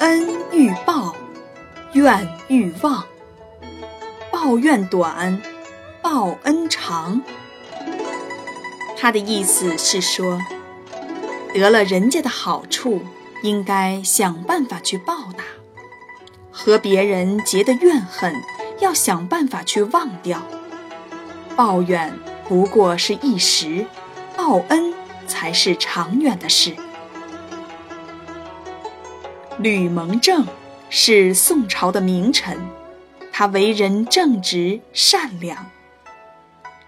恩欲报，怨欲忘。报怨短，报恩长。他的意思是说，得了人家的好处，应该想办法去报答；和别人结的怨恨，要想办法去忘掉。抱怨不过是一时，报恩才是长远的事。吕蒙正是宋朝的名臣。他为人正直善良。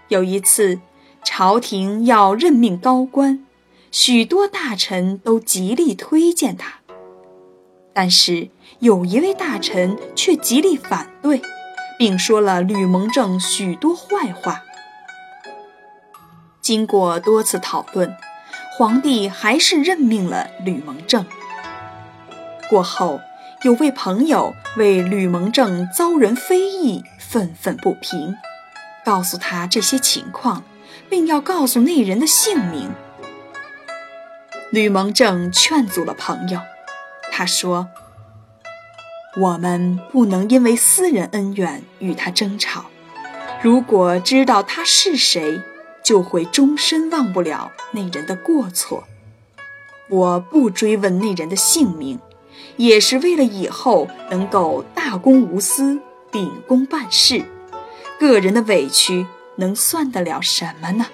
有一次，朝廷要任命高官，许多大臣都极力推荐他，但是有一位大臣却极力反对，并说了吕蒙正许多坏话。经过多次讨论，皇帝还是任命了吕蒙正。过后。有位朋友为吕蒙正遭人非议愤愤不平，告诉他这些情况，并要告诉那人的姓名。吕蒙正劝阻了朋友，他说：“我们不能因为私人恩怨与他争吵。如果知道他是谁，就会终身忘不了那人的过错。我不追问那人的姓名。”也是为了以后能够大公无私、秉公办事。个人的委屈能算得了什么呢？